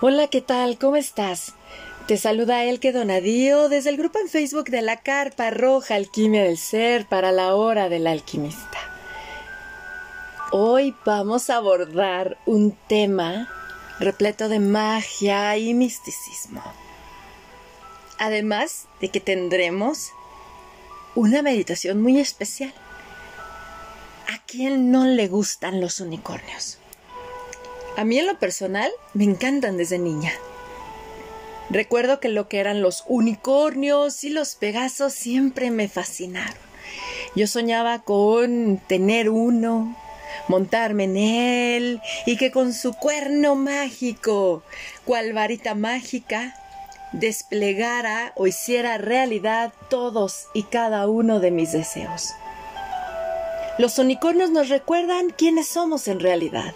Hola, ¿qué tal? ¿Cómo estás? Te saluda Elke Donadío desde el grupo en Facebook de la Carpa Roja Alquimia del Ser para la Hora del Alquimista. Hoy vamos a abordar un tema repleto de magia y misticismo. Además de que tendremos una meditación muy especial. ¿A quién no le gustan los unicornios? A mí en lo personal me encantan desde niña. Recuerdo que lo que eran los unicornios y los pegasos siempre me fascinaron. Yo soñaba con tener uno, montarme en él y que con su cuerno mágico, cual varita mágica, desplegara o hiciera realidad todos y cada uno de mis deseos. Los unicornios nos recuerdan quiénes somos en realidad.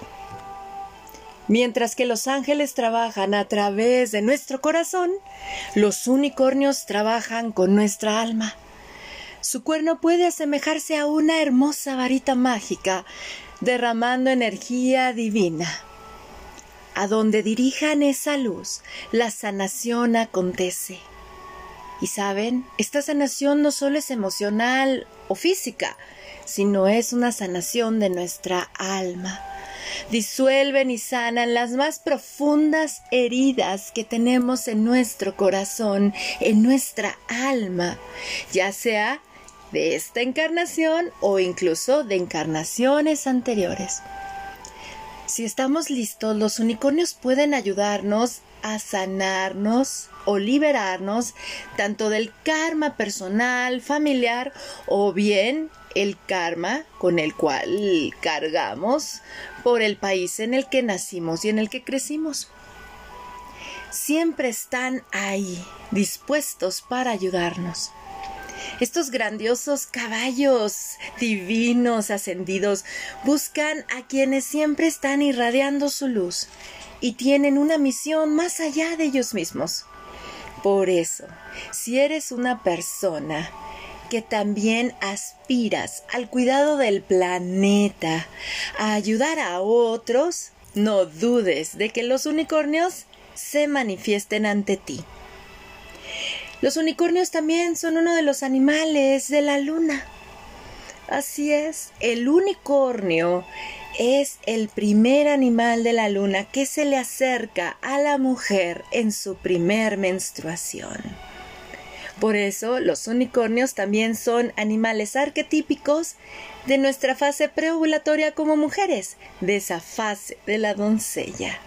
Mientras que los ángeles trabajan a través de nuestro corazón, los unicornios trabajan con nuestra alma. Su cuerno puede asemejarse a una hermosa varita mágica, derramando energía divina. A donde dirijan esa luz, la sanación acontece. Y saben, esta sanación no solo es emocional o física, sino es una sanación de nuestra alma. Disuelven y sanan las más profundas heridas que tenemos en nuestro corazón, en nuestra alma, ya sea de esta encarnación o incluso de encarnaciones anteriores. Si estamos listos, los unicornios pueden ayudarnos a sanarnos o liberarnos tanto del karma personal, familiar o bien el karma con el cual cargamos por el país en el que nacimos y en el que crecimos. Siempre están ahí, dispuestos para ayudarnos. Estos grandiosos caballos divinos ascendidos buscan a quienes siempre están irradiando su luz y tienen una misión más allá de ellos mismos. Por eso, si eres una persona que también aspiras al cuidado del planeta, a ayudar a otros, no dudes de que los unicornios se manifiesten ante ti. Los unicornios también son uno de los animales de la luna. Así es, el unicornio es el primer animal de la luna que se le acerca a la mujer en su primer menstruación. Por eso los unicornios también son animales arquetípicos de nuestra fase preovulatoria como mujeres, de esa fase de la doncella.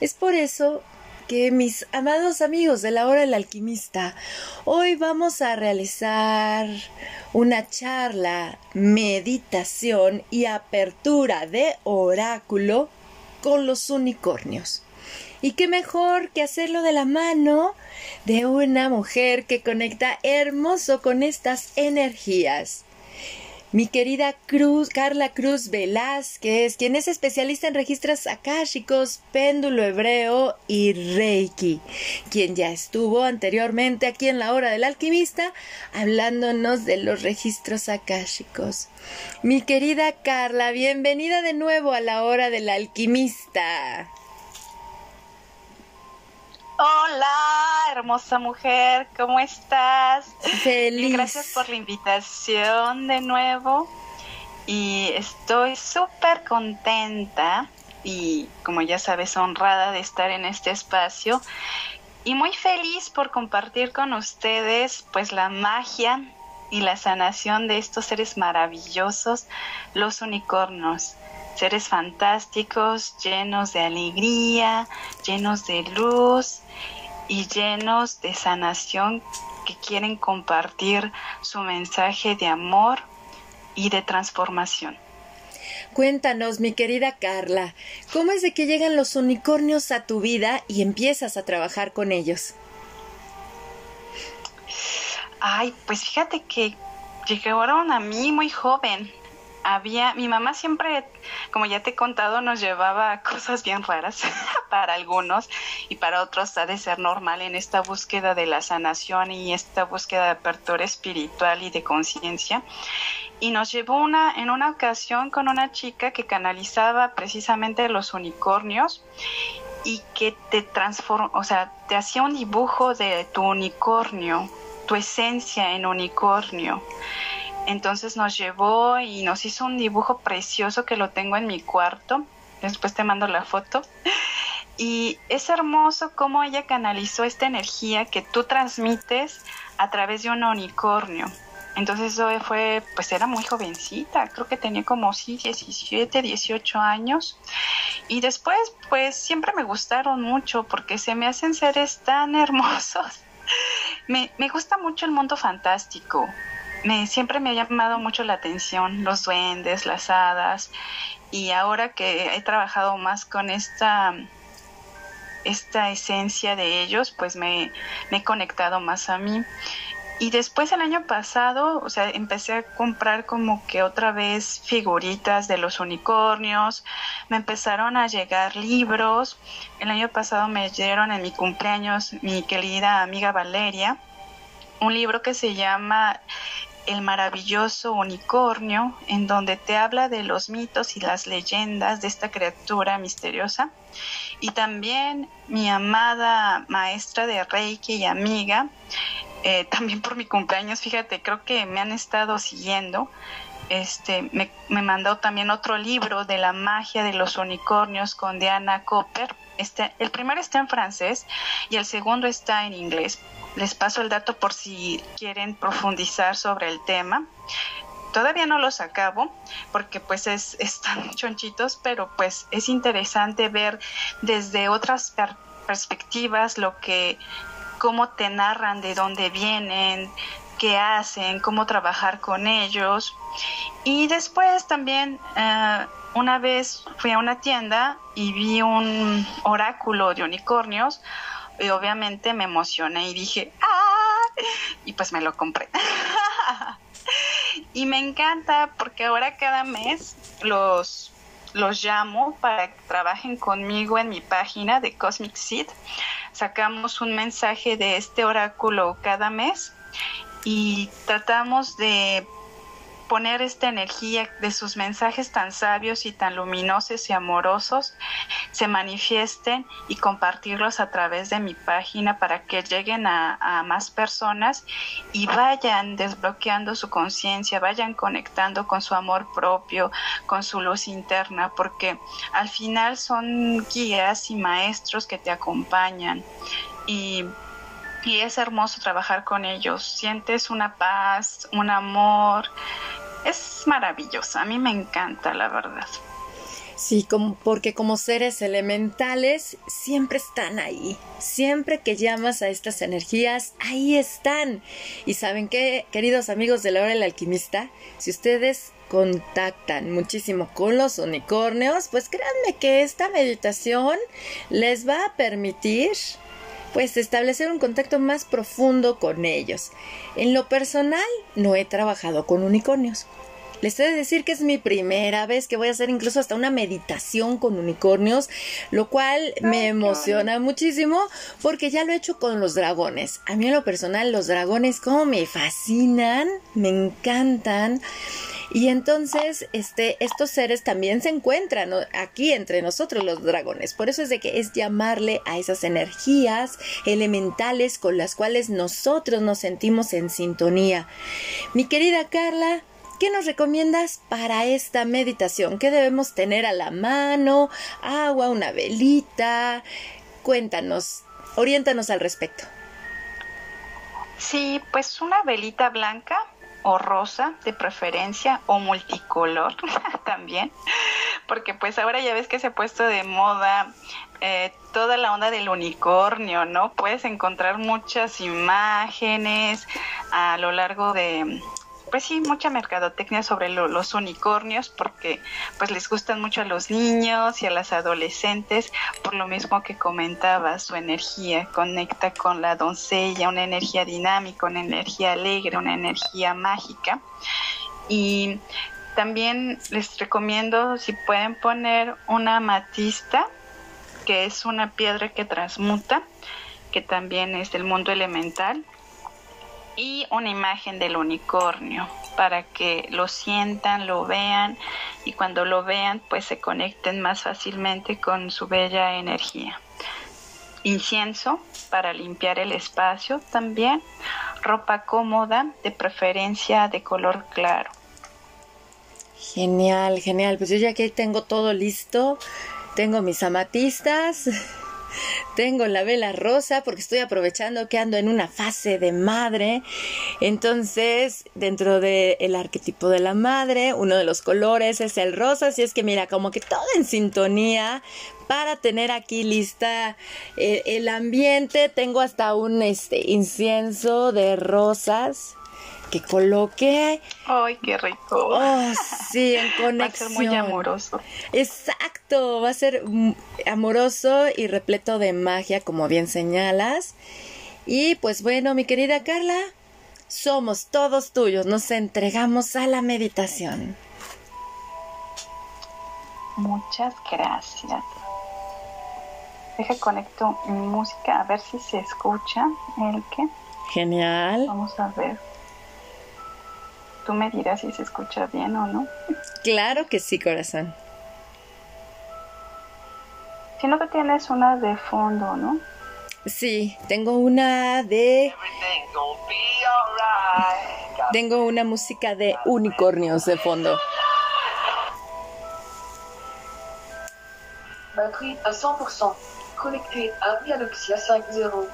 Es por eso que mis amados amigos de la hora del alquimista, hoy vamos a realizar una charla, meditación y apertura de oráculo con los unicornios. Y qué mejor que hacerlo de la mano de una mujer que conecta hermoso con estas energías mi querida Carla Cruz Velázquez, quien es especialista en registros akáshicos, péndulo hebreo y reiki, quien ya estuvo anteriormente aquí en la hora del alquimista hablándonos de los registros akáshicos. Mi querida Carla, bienvenida de nuevo a la hora del alquimista. Hola, hermosa mujer, ¿cómo estás? Feliz. Gracias por la invitación de nuevo. Y estoy súper contenta y, como ya sabes, honrada de estar en este espacio. Y muy feliz por compartir con ustedes, pues, la magia y la sanación de estos seres maravillosos, los unicornios seres fantásticos, llenos de alegría, llenos de luz y llenos de sanación que quieren compartir su mensaje de amor y de transformación. Cuéntanos, mi querida Carla, ¿cómo es de que llegan los unicornios a tu vida y empiezas a trabajar con ellos? Ay, pues fíjate que llegaron a mí muy joven había, mi mamá siempre, como ya te he contado, nos llevaba cosas bien raras para algunos y para otros ha de ser normal en esta búsqueda de la sanación y esta búsqueda de apertura espiritual y de conciencia. Y nos llevó una, en una ocasión con una chica que canalizaba precisamente los unicornios y que te transforma, o sea, te hacía un dibujo de tu unicornio, tu esencia en unicornio. Entonces nos llevó y nos hizo un dibujo precioso que lo tengo en mi cuarto. Después te mando la foto. Y es hermoso cómo ella canalizó esta energía que tú transmites a través de un unicornio. Entonces fue, pues era muy jovencita, creo que tenía como sí, 17, 18 años. Y después, pues siempre me gustaron mucho porque se me hacen seres tan hermosos. Me, me gusta mucho el mundo fantástico. Me, siempre me ha llamado mucho la atención los duendes, las hadas. Y ahora que he trabajado más con esta esta esencia de ellos, pues me, he conectado más a mí. Y después el año pasado, o sea, empecé a comprar como que otra vez figuritas de los unicornios, me empezaron a llegar libros. El año pasado me dieron en mi cumpleaños mi querida amiga Valeria un libro que se llama el maravilloso unicornio, en donde te habla de los mitos y las leyendas de esta criatura misteriosa. Y también mi amada maestra de Reiki y amiga, eh, también por mi cumpleaños, fíjate, creo que me han estado siguiendo. Este, me, me, mandó también otro libro de la magia de los unicornios con Diana Copper. Este, el primero está en francés y el segundo está en inglés. Les paso el dato por si quieren profundizar sobre el tema. Todavía no los acabo porque pues es, están chonchitos, pero pues es interesante ver desde otras perspectivas lo que cómo te narran de dónde vienen, qué hacen, cómo trabajar con ellos. Y después también, eh, una vez fui a una tienda y vi un oráculo de unicornios y obviamente me emocioné y dije, ¡ah! Y pues me lo compré. y me encanta porque ahora cada mes los los llamo para que trabajen conmigo en mi página de Cosmic Seed. Sacamos un mensaje de este oráculo cada mes y tratamos de poner esta energía de sus mensajes tan sabios y tan luminosos y amorosos se manifiesten y compartirlos a través de mi página para que lleguen a, más personas y vayan desbloqueando su conciencia, vayan conectando con su amor propio, con su luz interna, porque al final son guías y maestros que te acompañan y y es hermoso trabajar con ellos. Sientes una paz, un amor. Es maravilloso. A mí me encanta, la verdad. Sí, como, porque como seres elementales siempre están ahí. Siempre que llamas a estas energías, ahí están. Y saben qué, queridos amigos de la hora del alquimista, si ustedes contactan muchísimo con los unicornios, pues créanme que esta meditación les va a permitir pues establecer un contacto más profundo con ellos. En lo personal, no he trabajado con unicornios. Les he de decir que es mi primera vez que voy a hacer incluso hasta una meditación con unicornios, lo cual me emociona muchísimo porque ya lo he hecho con los dragones. A mí en lo personal los dragones como me fascinan, me encantan. Y entonces, este, estos seres también se encuentran aquí entre nosotros los dragones. Por eso es de que es llamarle a esas energías elementales con las cuales nosotros nos sentimos en sintonía. Mi querida Carla, ¿Qué nos recomiendas para esta meditación? ¿Qué debemos tener a la mano? ¿Agua? ¿Una velita? Cuéntanos, oriéntanos al respecto. Sí, pues una velita blanca o rosa de preferencia o multicolor también, porque pues ahora ya ves que se ha puesto de moda eh, toda la onda del unicornio, ¿no? Puedes encontrar muchas imágenes a lo largo de, pues sí, mucha mercadotecnia sobre los unicornios porque pues les gustan mucho a los niños y a las adolescentes, por lo mismo que comentaba, su energía conecta con la doncella, una energía dinámica, una energía alegre, una energía mágica. Y también les recomiendo si pueden poner una amatista, que es una piedra que transmuta, que también es del mundo elemental y una imagen del unicornio para que lo sientan, lo vean y cuando lo vean pues se conecten más fácilmente con su bella energía. incienso para limpiar el espacio también, ropa cómoda, de preferencia de color claro. Genial, genial. Pues yo ya aquí tengo todo listo. Tengo mis amatistas. Tengo la vela rosa porque estoy aprovechando que ando en una fase de madre. Entonces, dentro del arquetipo de la madre, uno de los colores es el rosa. Así es que mira, como que todo en sintonía para tener aquí lista eh, el ambiente. Tengo hasta un este, incienso de rosas que coloque. ¡Ay, qué rico! Oh, sí, en conexión. Va a ser muy amoroso. Exacto, va a ser amoroso y repleto de magia, como bien señalas. Y pues bueno, mi querida Carla, somos todos tuyos, nos entregamos a la meditación. Muchas gracias. Deja conecto mi música a ver si se escucha el que. Genial. Vamos a ver. Tú me dirás si se escucha bien o no. Claro que sí, corazón. Si no, te tienes una de fondo, ¿no? Sí, tengo una de... Tengo una música de unicornios de fondo. Batterie à 100%. Connecté à Dialoxia 5.0.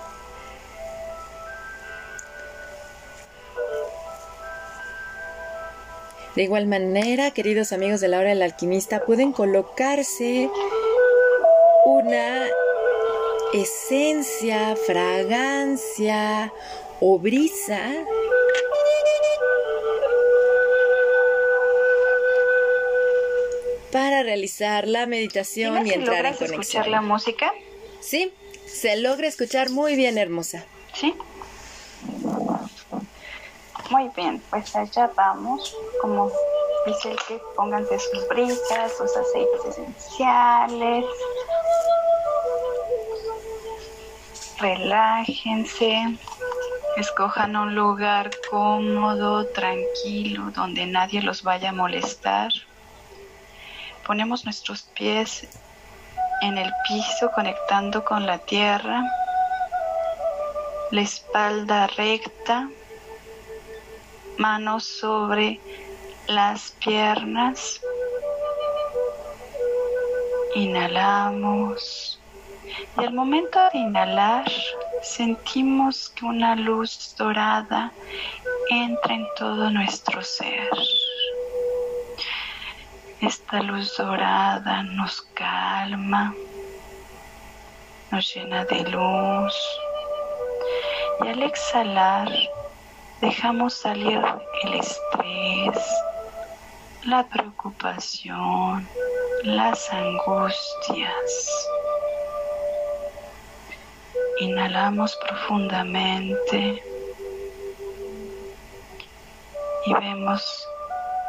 De igual manera, queridos amigos de la hora del alquimista, pueden colocarse una esencia, fragancia o brisa para realizar la meditación y entrar en conexión. escuchar la música? Sí, se logra escuchar muy bien, hermosa. Sí. Muy bien, pues allá vamos. Como dice que pónganse sus brisas, sus aceites esenciales. Relájense. Escojan un lugar cómodo, tranquilo, donde nadie los vaya a molestar. Ponemos nuestros pies en el piso conectando con la tierra. La espalda recta manos sobre las piernas. Inhalamos. Y al momento de inhalar, sentimos que una luz dorada entra en todo nuestro ser. Esta luz dorada nos calma, nos llena de luz. Y al exhalar, dejamos salir el estrés, la preocupación, las angustias. Inhalamos profundamente y vemos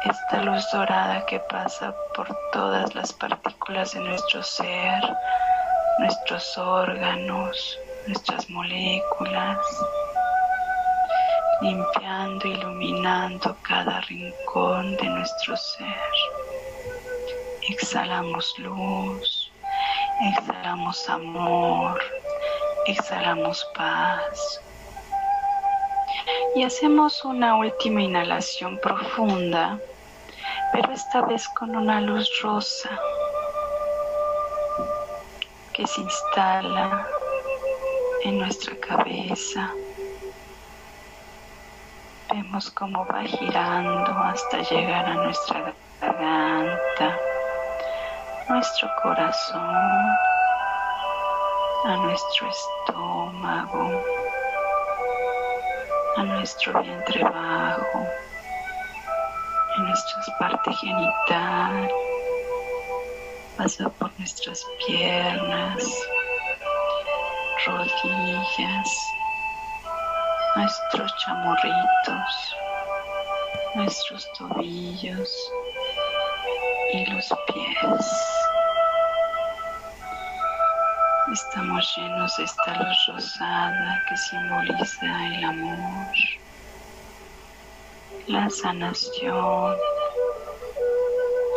esta luz dorada que pasa por todas las partículas de nuestro ser, nuestros órganos, nuestras moléculas limpiando, iluminando cada rincón de nuestro ser. Exhalamos luz, exhalamos amor, exhalamos paz. Y hacemos una última inhalación profunda, pero esta vez con una luz rosa que se instala en nuestra cabeza Cómo va girando hasta llegar a nuestra garganta, nuestro corazón, a nuestro estómago, a nuestro vientre bajo, a nuestra parte genital, pasa por nuestras piernas, rodillas, nuestros chamorritos, nuestros tobillos y los pies. Estamos llenos de esta luz rosada que simboliza el amor, la sanación,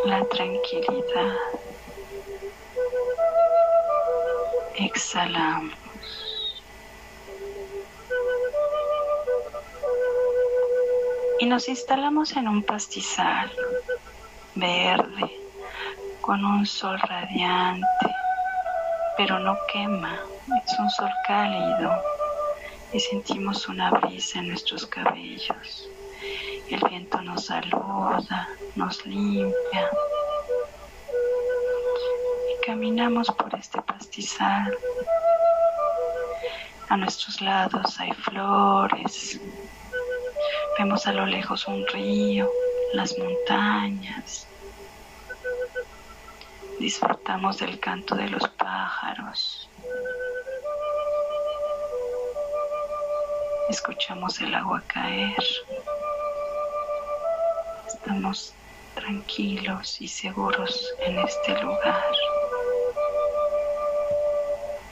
la tranquilidad. Exhalamos. Nos instalamos en un pastizal verde con un sol radiante, pero no quema, es un sol cálido y sentimos una brisa en nuestros cabellos. El viento nos saluda, nos limpia. Y caminamos por este pastizal. A nuestros lados hay flores. Vemos a lo lejos un río, las montañas. Disfrutamos del canto de los pájaros. Escuchamos el agua caer. Estamos tranquilos y seguros en este lugar.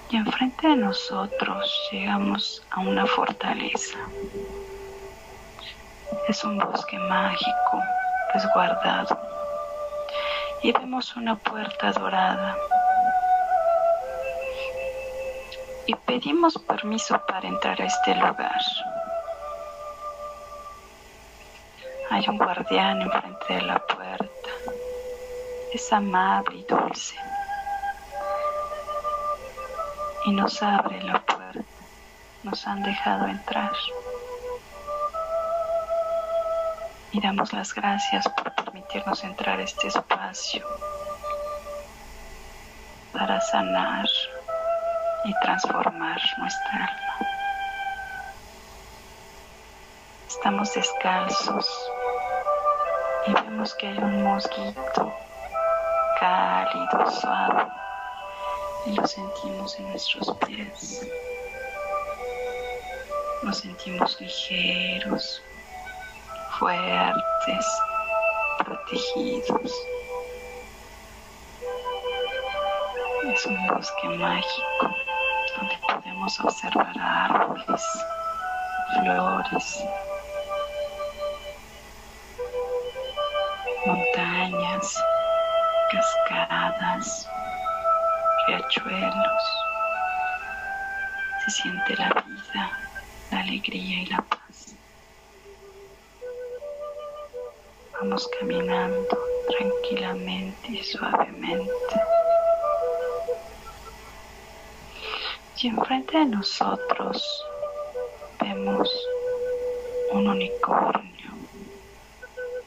Y enfrente de nosotros llegamos a una fortaleza. Es un bosque mágico, resguardado. Y vemos una puerta dorada. Y pedimos permiso para entrar a este lugar. Hay un guardián enfrente de la puerta. Es amable y dulce. Y nos abre la puerta. Nos han dejado entrar. Y damos las gracias por permitirnos entrar a este espacio para sanar y transformar nuestra alma. Estamos descalzos y vemos que hay un mosquito cálido, suave y lo sentimos en nuestros pies. Nos sentimos ligeros, fuertes, protegidos. Es un bosque mágico donde podemos observar árboles, flores, montañas, cascadas, riachuelos. Se siente la vida, la alegría y la paz. Vamos caminando tranquilamente y suavemente. Y enfrente de nosotros vemos un unicornio,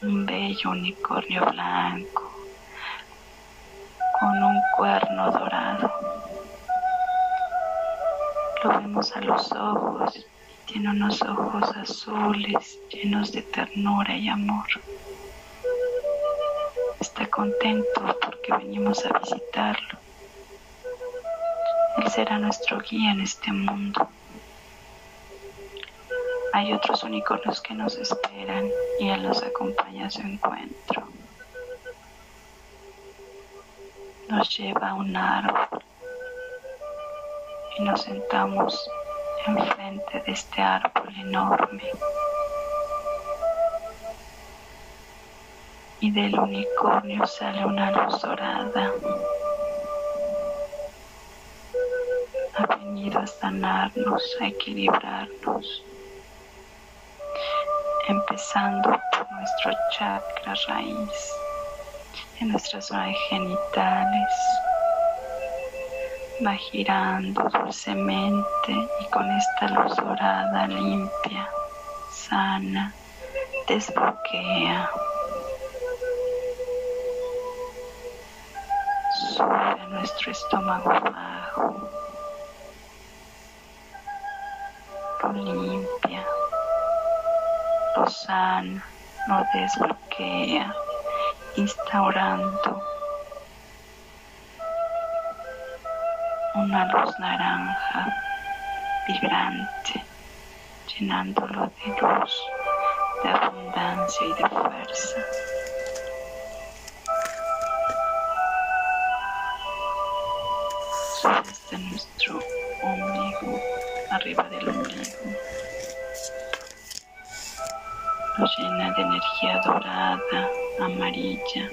un bello unicornio blanco con un cuerno dorado. Lo vemos a los ojos y tiene unos ojos azules llenos de ternura y amor está contento porque venimos a visitarlo. Él será nuestro guía en este mundo. Hay otros unicornios que nos esperan y Él nos acompaña a su encuentro. Nos lleva a un árbol y nos sentamos enfrente de este árbol enorme. Y del unicornio sale una luz dorada. Ha venido a sanarnos, a equilibrarnos, empezando por nuestro chakra raíz, en nuestras zonas genitales. Va girando dulcemente y con esta luz dorada limpia, sana, desbloquea. Nuestro estómago bajo, lo limpia, lo sana, lo desbloquea, instaurando una luz naranja vibrante, llenándolo de luz, de abundancia y de fuerza. Hasta nuestro ombligo, arriba del ombligo. Llena de energía dorada, amarilla,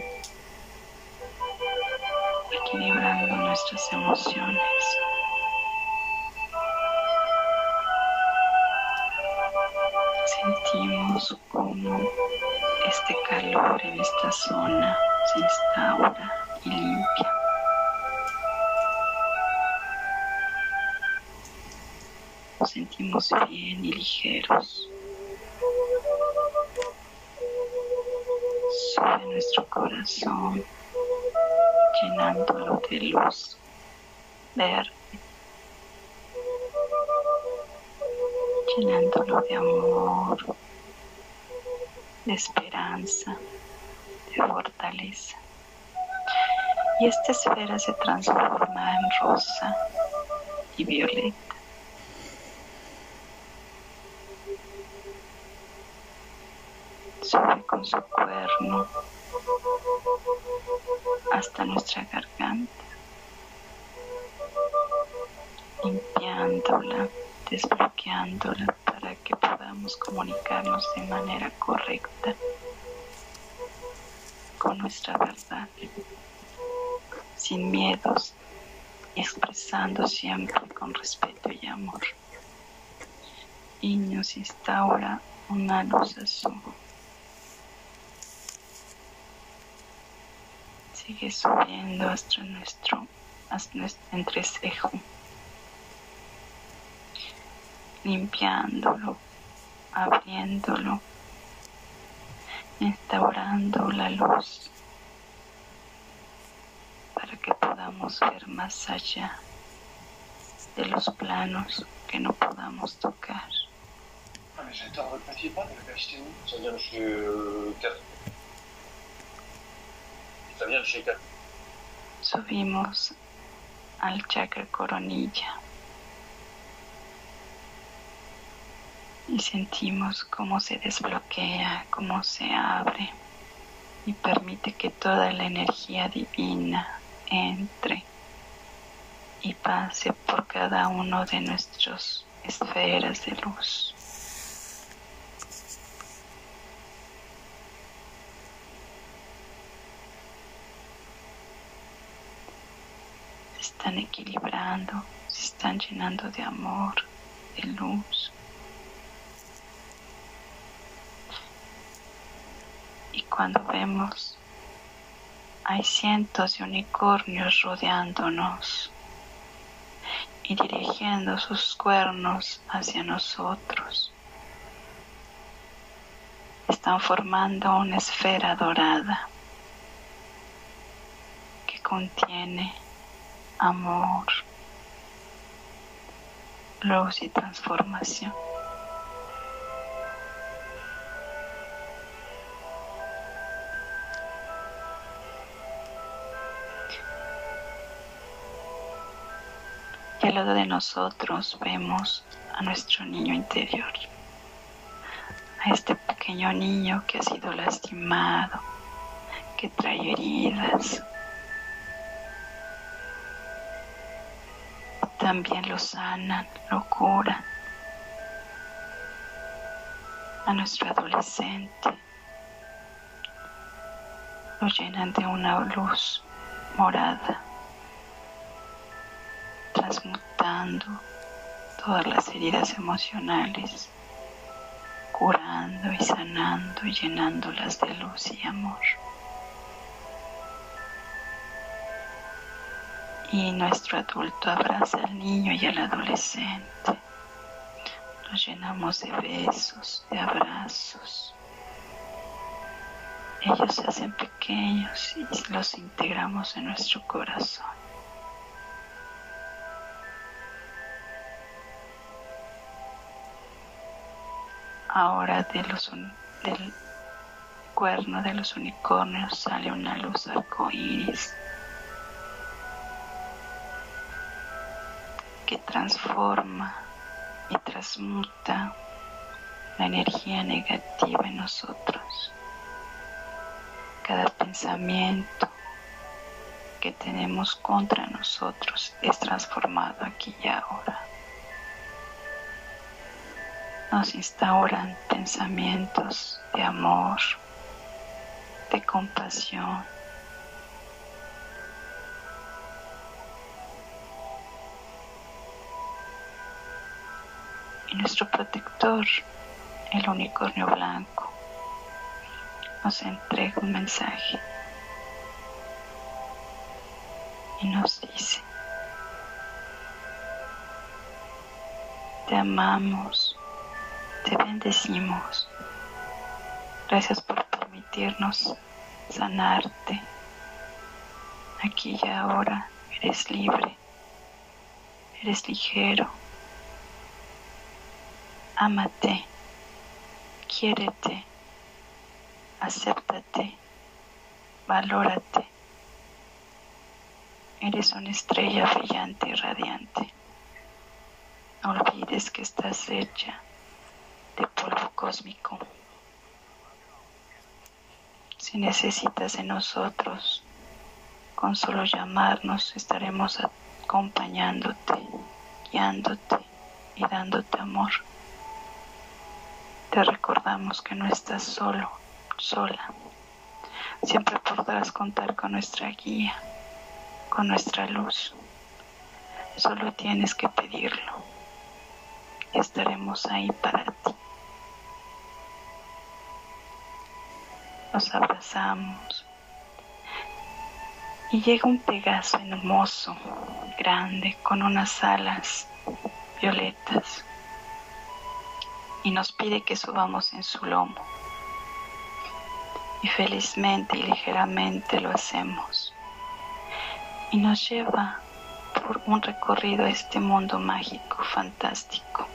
equilibrando nuestras emociones. Sentimos como este calor en esta zona se instaura y limpia. Nos sentimos bien y ligeros. Sube nuestro corazón, llenándolo de luz verde, llenándolo de amor, de esperanza, de fortaleza. Y esta esfera se transforma en rosa y violeta. Sube con su cuerno hasta nuestra garganta, limpiándola, desbloqueándola para que podamos comunicarnos de manera correcta con nuestra verdad, sin miedos, expresando siempre con respeto y amor. Y nos instaura una luz azul. Sigue subiendo hasta nuestro, hasta nuestro entrecejo, limpiándolo, abriéndolo, instaurando la luz para que podamos ver más allá de los planos que no podamos tocar. Ah, Subimos al chakra coronilla y sentimos cómo se desbloquea, cómo se abre y permite que toda la energía divina entre y pase por cada uno de nuestras esferas de luz. Están equilibrando, se están llenando de amor, de luz. Y cuando vemos, hay cientos de unicornios rodeándonos y dirigiendo sus cuernos hacia nosotros. Están formando una esfera dorada que contiene amor, luz y transformación. Y al lado de nosotros vemos a nuestro niño interior, a este pequeño niño que ha sido lastimado, que trae heridas. También lo sanan, lo curan. A nuestro adolescente lo llenan de una luz morada transmutando todas las heridas emocionales, curando y sanando y llenándolas de luz y amor. Y nuestro adulto abraza al niño y al adolescente. Los llenamos de besos, de abrazos. Ellos se hacen pequeños y los integramos en nuestro corazón. Ahora del cuerno de los unicornios sale una luz arcoíris que transforma y transmuta la energía negativa en nosotros. Cada pensamiento que tenemos contra nosotros es transformado aquí y ahora nos instauran pensamientos de amor, de compasión. Nuestro protector el unicornio blanco nos entrega un mensaje y nos dice, te amamos, te bendecimos, gracias por permitirnos sanarte. Aquí y ahora eres libre, eres ligero. Ámate, quiérete, acéptate, valórate. Eres una estrella brillante y radiante. No olvides que estás hecha de polvo cósmico. Si necesitas de nosotros, con solo llamarnos estaremos acompañándote, guiándote y dándote amor. Te recordamos que no estás solo, sola. Siempre podrás contar con nuestra guía, con nuestra luz. Solo tienes que pedirlo estaremos ahí para ti. Nos abrazamos y llega un Pegaso hermoso, grande, con unas alas violetas y nos pide que subamos en su lomo. Y felizmente y ligeramente lo hacemos. Y nos lleva por un recorrido a este mundo mágico, fantástico.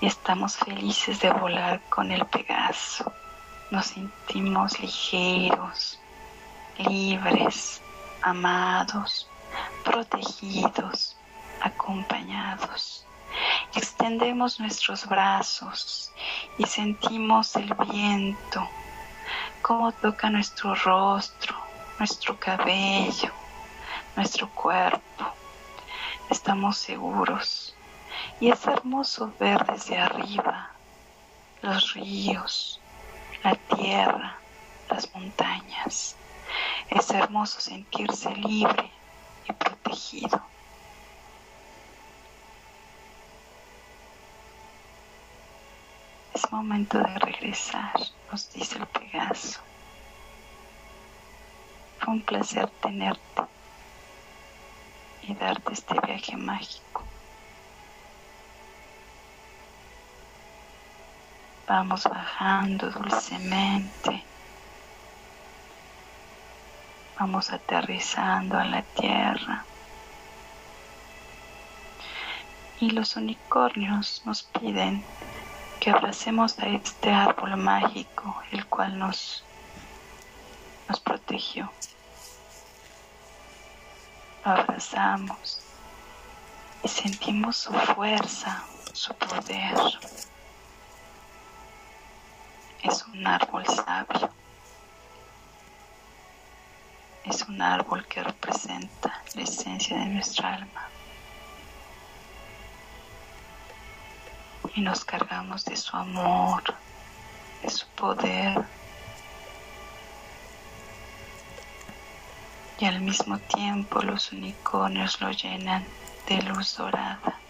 Y estamos felices de volar con el Pegaso. Nos sentimos ligeros, libres, amados, protegidos, acompañados. Extendemos nuestros brazos y sentimos el viento, cómo toca nuestro rostro, nuestro cabello, nuestro cuerpo. Estamos seguros y es hermoso ver desde arriba los ríos, la tierra, las montañas. Es hermoso sentirse libre y protegido. Es momento de regresar, nos dice el Pegaso. Fue un placer tenerte y darte este viaje mágico. Vamos bajando dulcemente. Vamos aterrizando a la tierra. Y los unicornios nos piden que abracemos a este árbol mágico, el cual nos, nos protegió. Lo abrazamos y sentimos su fuerza, su poder. Es un árbol sabio. Es un árbol que representa la esencia de nuestra alma. Y nos cargamos de su amor, de su poder. Y al mismo tiempo los unicornios lo llenan de luz dorada,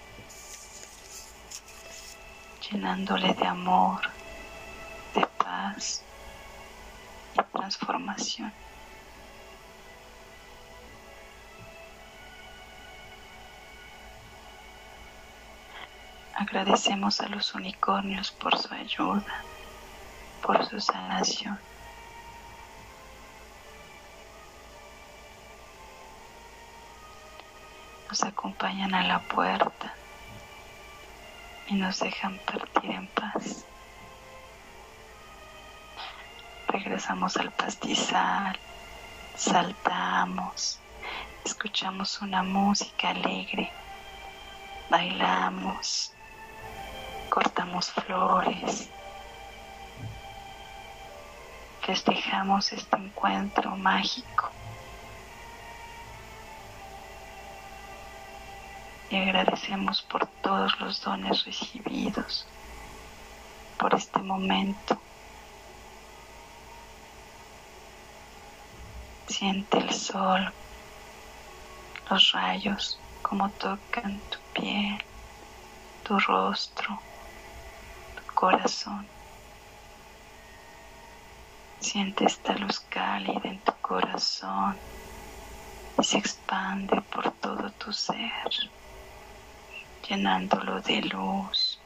llenándole de amor, de paz y transformación. Agradecemos a los unicornios por su ayuda, por su sanación. Nos acompañan a la puerta y nos dejan partir en paz. Regresamos al pastizal, saltamos, escuchamos una música alegre, bailamos, cortamos flores, festejamos este encuentro mágico y agradecemos por todos los dones recibidos, por este momento. Siente el sol, los rayos, como tocan tu piel, tu rostro, corazón. Siente esta luz cálida en tu corazón y se expande por todo tu ser, llenándolo de luz,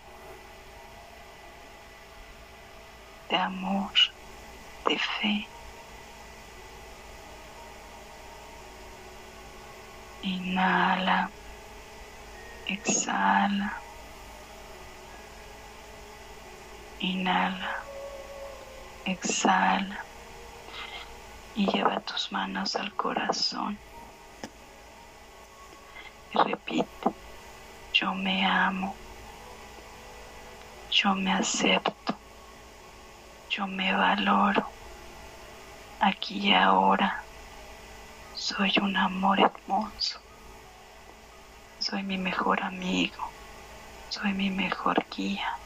de amor, de fe. Inhala, exhala, inhala, exhala. Y lleva tus manos al corazón. Y repite, yo me amo, yo me acepto, yo me valoro, aquí y ahora. Soy un amor hermoso, soy mi mejor amigo, soy mi mejor guía,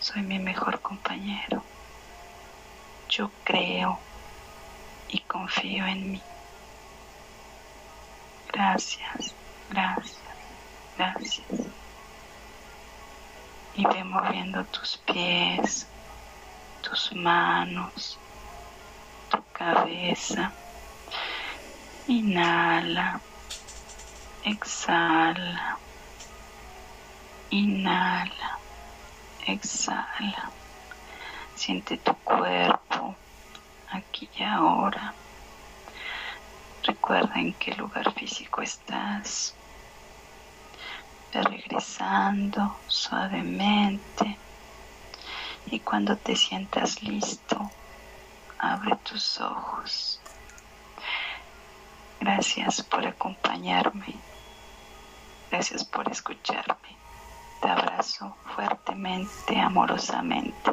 soy mi mejor compañero, yo creo y confío en mí. Gracias. Gracias, gracias. Y ve moviendo tus pies, tus manos, tu cabeza. Inhala, exhala, inhala, exhala. Siente tu cuerpo aquí y ahora. Recuerda en qué lugar físico estás regresando suavemente y cuando te sientas listo, abre tus ojos. Gracias por acompañarme. Gracias por escucharme. Te abrazo fuertemente, amorosamente.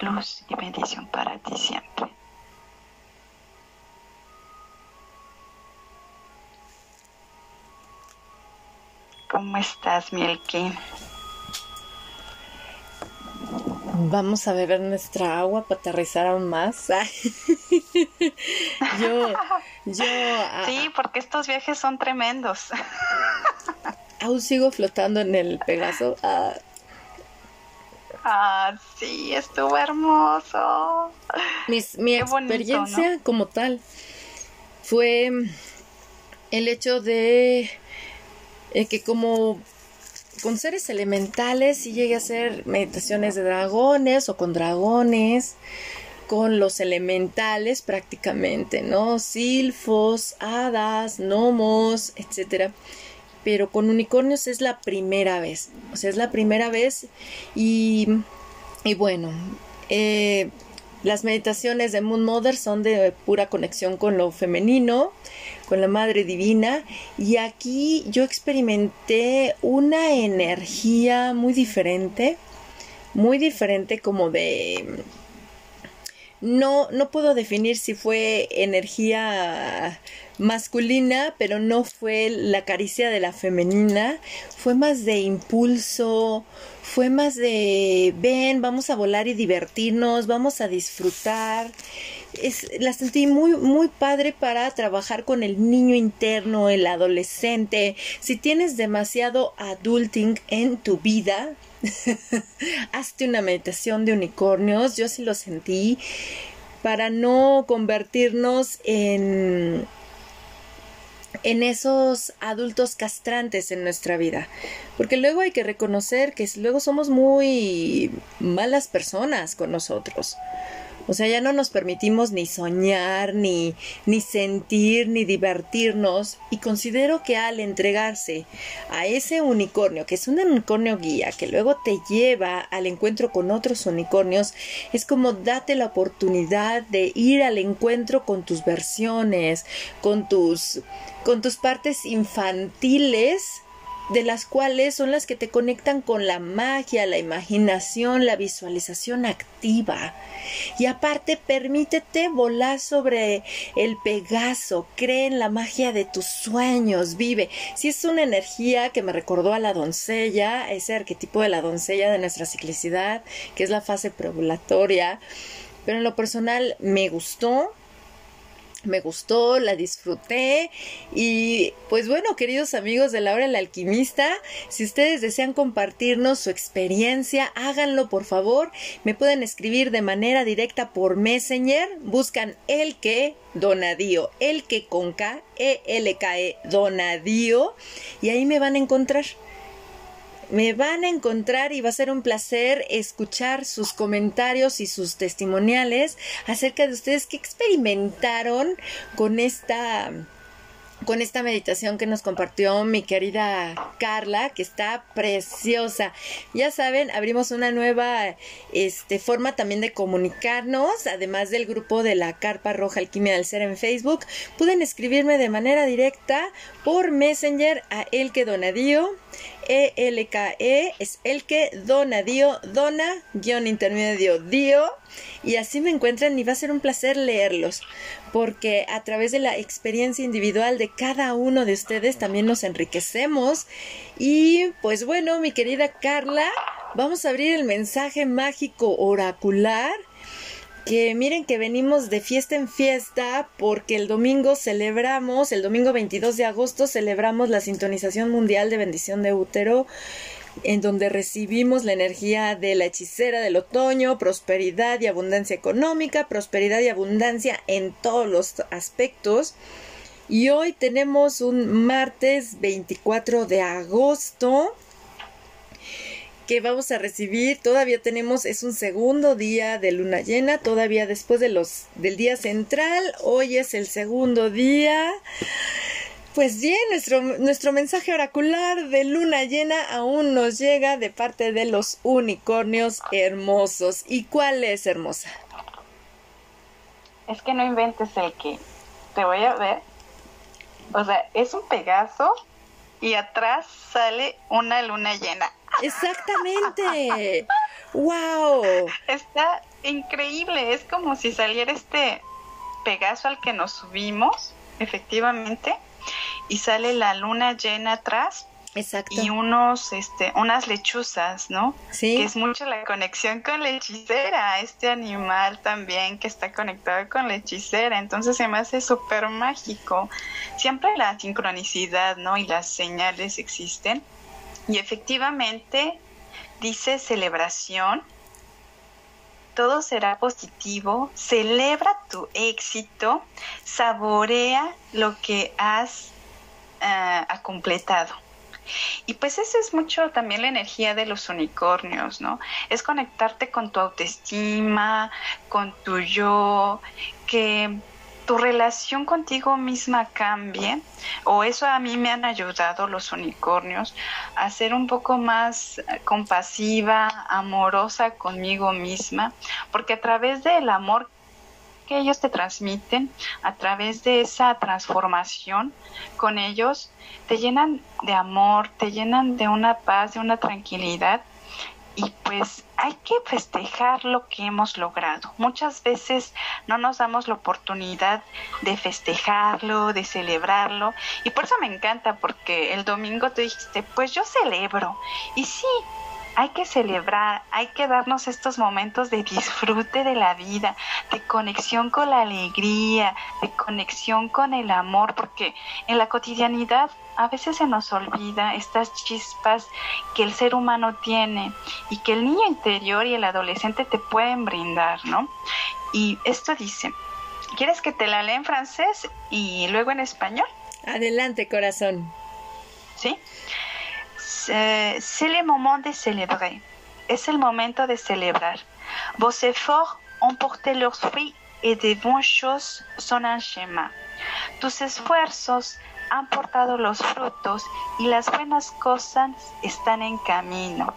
Luz y bendición para ti siempre. ¿Cómo estás, Mielkin? Vamos a beber nuestra agua para aterrizar aún más. yo, yo. Ah, sí, porque estos viajes son tremendos. aún sigo flotando en el Pegaso. Ah. ah sí, estuvo hermoso. mi experiencia como tal fue el hecho de eh, que como con seres elementales si llegue a hacer meditaciones de dragones o con dragones, con los elementales prácticamente, ¿no? Silfos, hadas, gnomos, etcétera. Pero con unicornios es la primera vez. O sea, es la primera vez. Y, y bueno, eh, las meditaciones de Moon Mother son de pura conexión con lo femenino con la Madre Divina y aquí yo experimenté una energía muy diferente, muy diferente como de... No, no puedo definir si fue energía masculina, pero no fue la caricia de la femenina, fue más de impulso, fue más de ven, vamos a volar y divertirnos, vamos a disfrutar es, la sentí muy, muy padre para trabajar con el niño interno, el adolescente. Si tienes demasiado adulting en tu vida, hazte una meditación de unicornios. Yo sí lo sentí para no convertirnos en en esos adultos castrantes en nuestra vida. Porque luego hay que reconocer que luego somos muy malas personas con nosotros. O sea, ya no nos permitimos ni soñar, ni, ni sentir, ni divertirnos. Y considero que al entregarse a ese unicornio, que es un unicornio guía, que luego te lleva al encuentro con otros unicornios, es como date la oportunidad de ir al encuentro con tus versiones, con tus, con tus partes infantiles de las cuales son las que te conectan con la magia, la imaginación, la visualización activa. Y aparte, permítete volar sobre el Pegaso, cree en la magia de tus sueños, vive. Si es una energía que me recordó a la doncella, ese arquetipo de la doncella de nuestra ciclicidad, que es la fase preovulatoria, pero en lo personal me gustó, me gustó, la disfruté. Y pues bueno, queridos amigos de la hora del alquimista, si ustedes desean compartirnos su experiencia, háganlo por favor, me pueden escribir de manera directa por Messenger, buscan el que Donadío, el que con K, E L K E Donadío y ahí me van a encontrar me van a encontrar y va a ser un placer escuchar sus comentarios y sus testimoniales acerca de ustedes que experimentaron con esta con esta meditación que nos compartió mi querida Carla, que está preciosa. Ya saben, abrimos una nueva este, forma también de comunicarnos, además del grupo de la Carpa Roja Alquimia del Ser en Facebook. Pueden escribirme de manera directa por Messenger a Elke Donadío e-L-K-E e, es el que Donadío, Dona, guion intermedio, Dio. Y así me encuentran y va a ser un placer leerlos, porque a través de la experiencia individual de cada uno de ustedes también nos enriquecemos. Y pues bueno, mi querida Carla, vamos a abrir el mensaje mágico oracular que miren que venimos de fiesta en fiesta porque el domingo celebramos, el domingo 22 de agosto celebramos la sintonización mundial de bendición de útero en donde recibimos la energía de la hechicera del otoño, prosperidad y abundancia económica, prosperidad y abundancia en todos los aspectos. Y hoy tenemos un martes 24 de agosto que vamos a recibir. Todavía tenemos, es un segundo día de luna llena, todavía después de los, del día central. Hoy es el segundo día. Pues bien, nuestro, nuestro mensaje oracular de luna llena aún nos llega de parte de los unicornios hermosos. ¿Y cuál es hermosa? Es que no inventes el que te voy a ver. O sea, es un Pegaso y atrás sale una luna llena. Exactamente. wow. Está increíble. Es como si saliera este Pegaso al que nos subimos, efectivamente, y sale la luna llena atrás. Exacto. Y unos, este, unas lechuzas, ¿no? Sí. Que es mucho la conexión con la hechicera, este animal también que está conectado con la hechicera. Entonces se me hace súper mágico. Siempre la sincronicidad, ¿no? Y las señales existen. Y efectivamente dice celebración, todo será positivo, celebra tu éxito, saborea lo que has uh, completado. Y pues eso es mucho también la energía de los unicornios, ¿no? Es conectarte con tu autoestima, con tu yo, que tu relación contigo misma cambie, o eso a mí me han ayudado los unicornios, a ser un poco más compasiva, amorosa conmigo misma, porque a través del amor que ellos te transmiten, a través de esa transformación con ellos, te llenan de amor, te llenan de una paz, de una tranquilidad y pues hay que festejar lo que hemos logrado. Muchas veces no nos damos la oportunidad de festejarlo, de celebrarlo y por eso me encanta porque el domingo te dijiste, pues yo celebro y sí, hay que celebrar, hay que darnos estos momentos de disfrute de la vida, de conexión con la alegría, de conexión con el amor, porque en la cotidianidad a veces se nos olvida estas chispas que el ser humano tiene y que el niño interior y el adolescente te pueden brindar, ¿no? Y esto dice, ¿quieres que te la lea en francés y luego en español? Adelante, corazón. ¿Sí? C'est le moment de célébrer. Es el momento de celebrar. Vos efforts ont porté leurs fruits et de bonnes choses son un chemin. Tus esfuerzos han portado los frutos y las buenas cosas están en camino.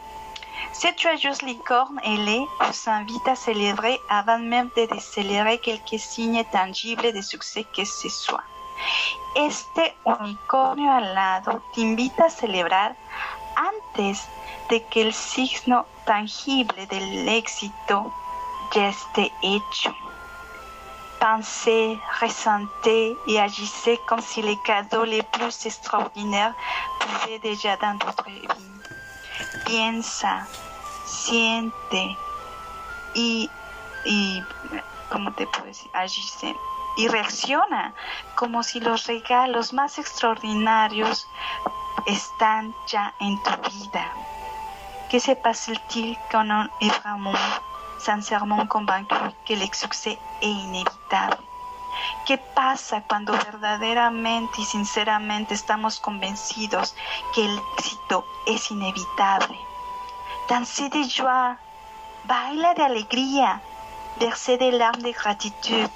Cette joyeuse licorne ailée vous invite à célébrer avant même de célébrer quelques signes tangibles de succès que ce soit. Este unicornio alado te invita a celebrar antes de que el signo tangible del éxito ya esté hecho. Pensez, ressentez et agissez comme si les cadeaux les plus extraordinaires pouvaient déjà dans votre vie. Piensa, siente y, y ¿cómo te puedo decir? Y reacciona como si los regalos más extraordinarios están ya en tu vida. Que se passe-t-il quand on est vraiment que el succès est inévitable? ¿Qué pasa cuando verdaderamente y sinceramente estamos convencidos que el éxito es inevitable? Dansez de joie, baila de alegría, versez des larmes de gratitud,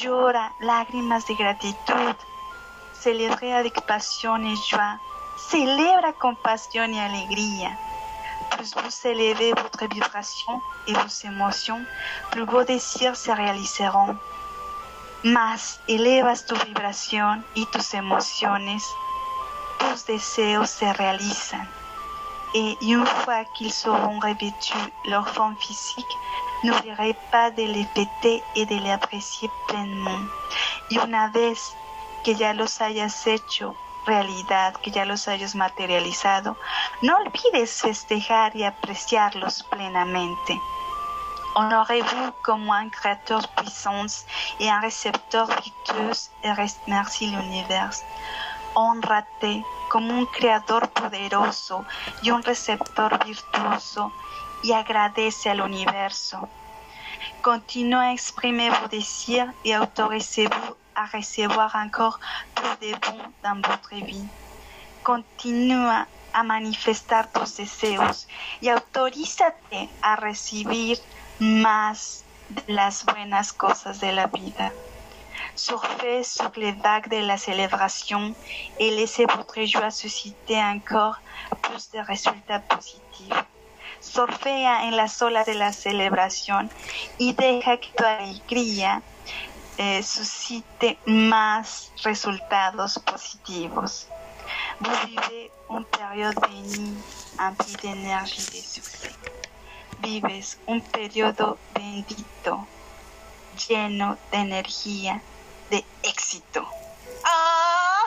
llora lágrimas de gratitud, celebre avec passion et joie, celebra con pasión y alegría. Plus vous élevez votre vibration et vos émotions, plus vos se réaliseront. Más elevas tu vibración y tus emociones, tus deseos se realizan. Et une fois qu'ils auront revêtu leur forme physique, n'oublierez pas de les fêter et de les apprécier pleinement. Y una vez que ya los hayas hecho realidad, que ya los hayas materializado, no olvides festejar y apreciarlos plenamente. Honorez-vous comme un créateur puissance et un récepteur virtueux et remercie l'univers. Honrate como un creador poderoso y un receptor virtuoso y agradece al universo. Continuez à exprimer vos désirs et autorisez-vous à recevoir encore plus de bon dans votre vie. Continúa a manifestar tus deseos y autorízate a recibir más de las buenas cosas de la vida. Surfez sur les vagues de la célébration et laissez votre joie susciter encore plus de résultats positifs. Surfea en las olas de la celebración y deja que tu alegría eh, suscite más resultados positivos. Vous vivez une d'énergie de succès. Vives un periodo bendito, lleno de energía, de éxito. ¡Oh!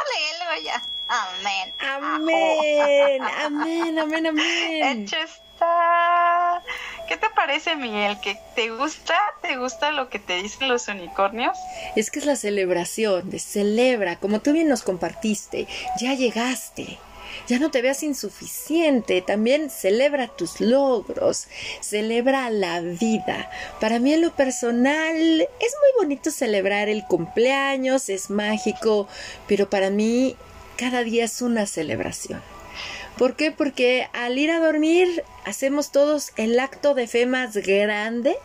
¡Aleluya! Amén. Amén, amén, amén, amén. Hecho está. ¿Qué te parece, Miguel? ¿Que te gusta? ¿Te gusta lo que te dicen los unicornios? Es que es la celebración, de celebra, como tú bien nos compartiste, ya llegaste. Ya no te veas insuficiente, también celebra tus logros, celebra la vida. Para mí en lo personal es muy bonito celebrar el cumpleaños, es mágico, pero para mí cada día es una celebración. ¿Por qué? Porque al ir a dormir hacemos todos el acto de fe más grande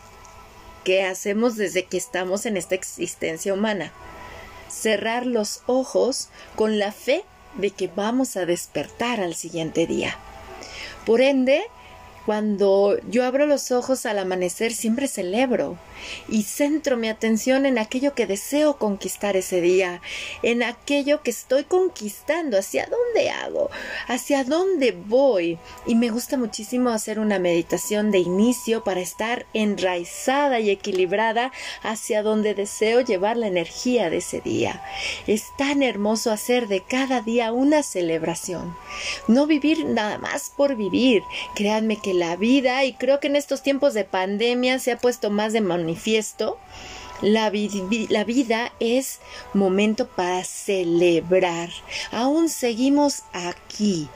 que hacemos desde que estamos en esta existencia humana. Cerrar los ojos con la fe de que vamos a despertar al siguiente día. Por ende, cuando yo abro los ojos al amanecer siempre celebro y centro mi atención en aquello que deseo conquistar ese día, en aquello que estoy conquistando, hacia dónde hago, hacia dónde voy. Y me gusta muchísimo hacer una meditación de inicio para estar enraizada y equilibrada hacia donde deseo llevar la energía de ese día. Es tan hermoso hacer de cada día una celebración. No vivir nada más por vivir. Créanme que la vida, y creo que en estos tiempos de pandemia se ha puesto más de manifiesto, la, la, vida es momento para celebrar. Aún seguimos aquí.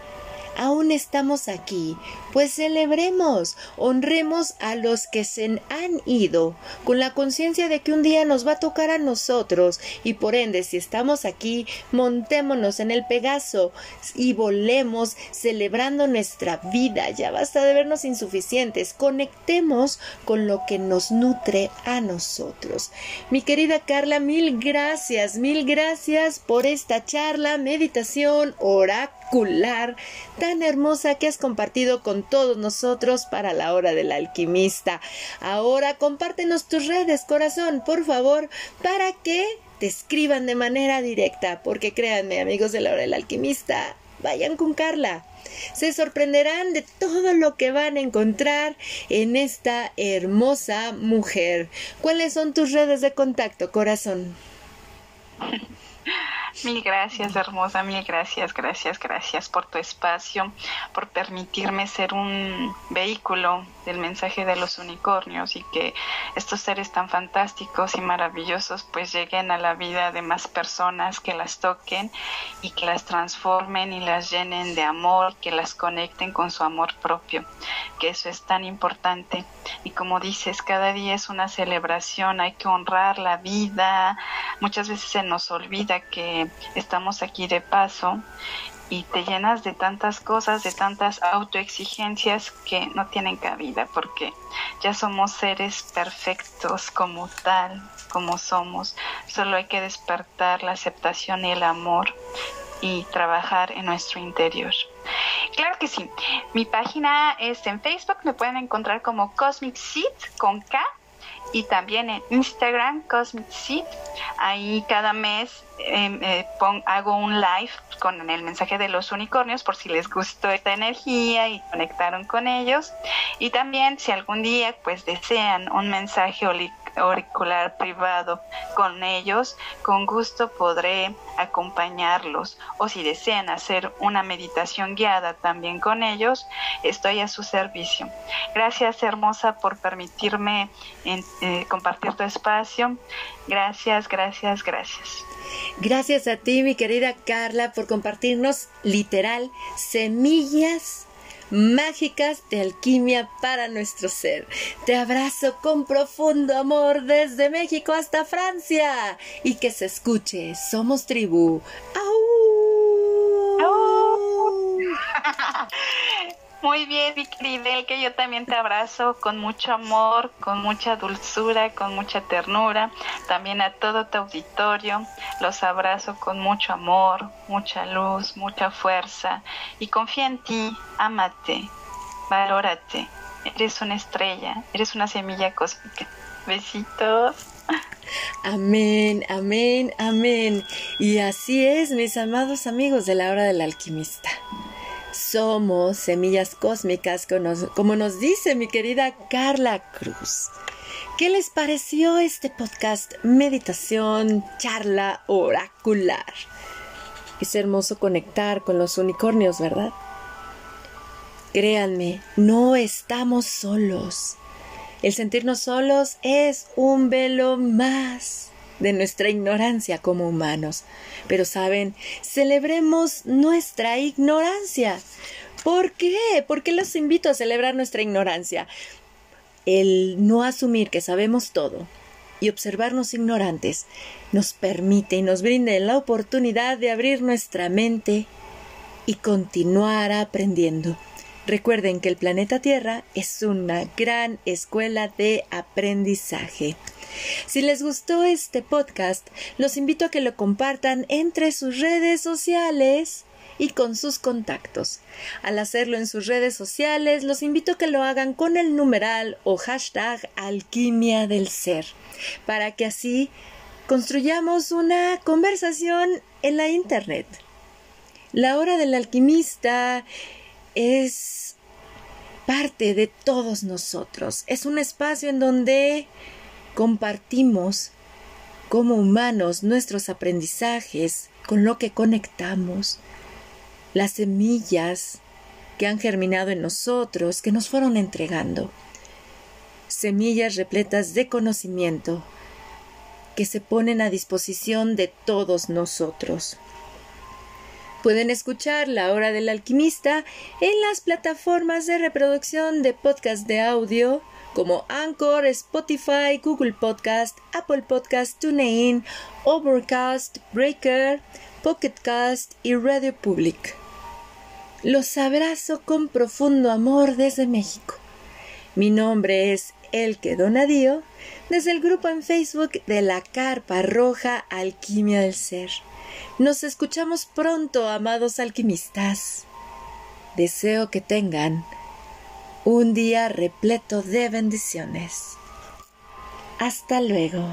Aún estamos aquí, pues celebremos, honremos a los que se han ido, con la conciencia de que un día nos va a tocar a nosotros, y por ende, si estamos aquí, montémonos en el Pegaso y volemos celebrando nuestra vida. Ya basta de vernos insuficientes, conectemos con lo que nos nutre a nosotros. Mi querida Carla, mil gracias, mil gracias por esta charla, meditación, tan hermosa que has compartido con todos nosotros para la hora del alquimista. Ahora compártenos tus redes, corazón, por favor, para que te escriban de manera directa, porque créanme, amigos de la hora del alquimista, vayan con Carla. Se sorprenderán de todo lo que van a encontrar en esta hermosa mujer. ¿Cuáles son tus redes de contacto, corazón? Mil gracias, hermosa, mil gracias, gracias, gracias por tu espacio, por permitirme ser un vehículo del mensaje de los unicornios y que estos seres tan fantásticos y maravillosos pues lleguen a la vida de más personas, que las toquen y que las transformen y las llenen de amor, que las conecten con su amor propio, que eso es tan importante. Y como dices, cada día es una celebración, hay que honrar la vida, muchas veces se nos olvida que estamos aquí de paso y te llenas de tantas cosas, de tantas autoexigencias que no tienen cabida porque ya somos seres perfectos como tal, como somos. Solo hay que despertar la aceptación y el amor y trabajar en nuestro interior. Claro que sí. Mi página es en Facebook, me pueden encontrar como Cosmic Seed con K y también en Instagram Cosmic Seed. Ahí cada mes em, eh, hago un live con el mensaje de los unicornios por si les gustó esta energía y conectaron con ellos. Y también si algún día pues desean un mensaje auricular privado con ellos, con gusto podré acompañarlos o si desean hacer una meditación guiada también con ellos, estoy a su servicio. Gracias hermosa por permitirme eh, compartir tu espacio. Gracias, gracias, gracias. Gracias a ti, mi querida Carla, por compartirnos literal semillas mágicas de alquimia para nuestro ser. Te abrazo con profundo amor desde México hasta Francia y que se escuche, somos tribu. Muy bien, mi querida que yo también te abrazo con mucho amor, con mucha dulzura, con mucha ternura. También a todo tu auditorio, los abrazo con mucho amor, mucha luz, mucha fuerza. Y confía en ti, ámate, valórate. Eres una estrella, eres una semilla cósmica. Besitos. Amén, amén, amén. Y así es, mis amados amigos de la hora del alquimista. Somos semillas cósmicas, como nos dice mi querida Carla Cruz. ¿Qué les pareció este podcast Meditación, charla oracular? Es hermoso conectar con los unicornios, ¿verdad? Créanme, no estamos solos. El sentirnos solos es un velo más de nuestra ignorancia como humanos. Pero saben, celebremos nuestra ignorancia. ¿Por qué? ¿Por qué los invito a celebrar nuestra ignorancia? El no asumir que sabemos todo y observarnos ignorantes nos permite y nos brinda la oportunidad de abrir nuestra mente y continuar aprendiendo. Recuerden que el planeta Tierra es una gran escuela de aprendizaje. Si les gustó este podcast, los invito a que lo compartan entre sus redes sociales y con sus contactos. Al hacerlo en sus redes sociales, los invito a que lo hagan con el numeral o hashtag alquimia del ser, para que así construyamos una conversación en la Internet. La hora del alquimista es parte de todos nosotros. Es un espacio en donde compartimos como humanos nuestros aprendizajes, con lo que conectamos, las semillas que han germinado en nosotros, que nos fueron entregando, semillas repletas de conocimiento que se ponen a disposición de todos nosotros. Pueden escuchar La Hora del Alquimista en las plataformas de reproducción de podcast de audio como Anchor, Spotify, Google Podcast, Apple Podcast, TuneIn, Overcast, Breaker, Pocketcast y Radio Public. Los abrazo con profundo amor desde México. Mi nombre es Elke Donadío, desde el grupo en Facebook de la Carpa Roja Alquimia del Ser. Nos escuchamos pronto, amados alquimistas. Deseo que tengan un día repleto de bendiciones. Hasta luego.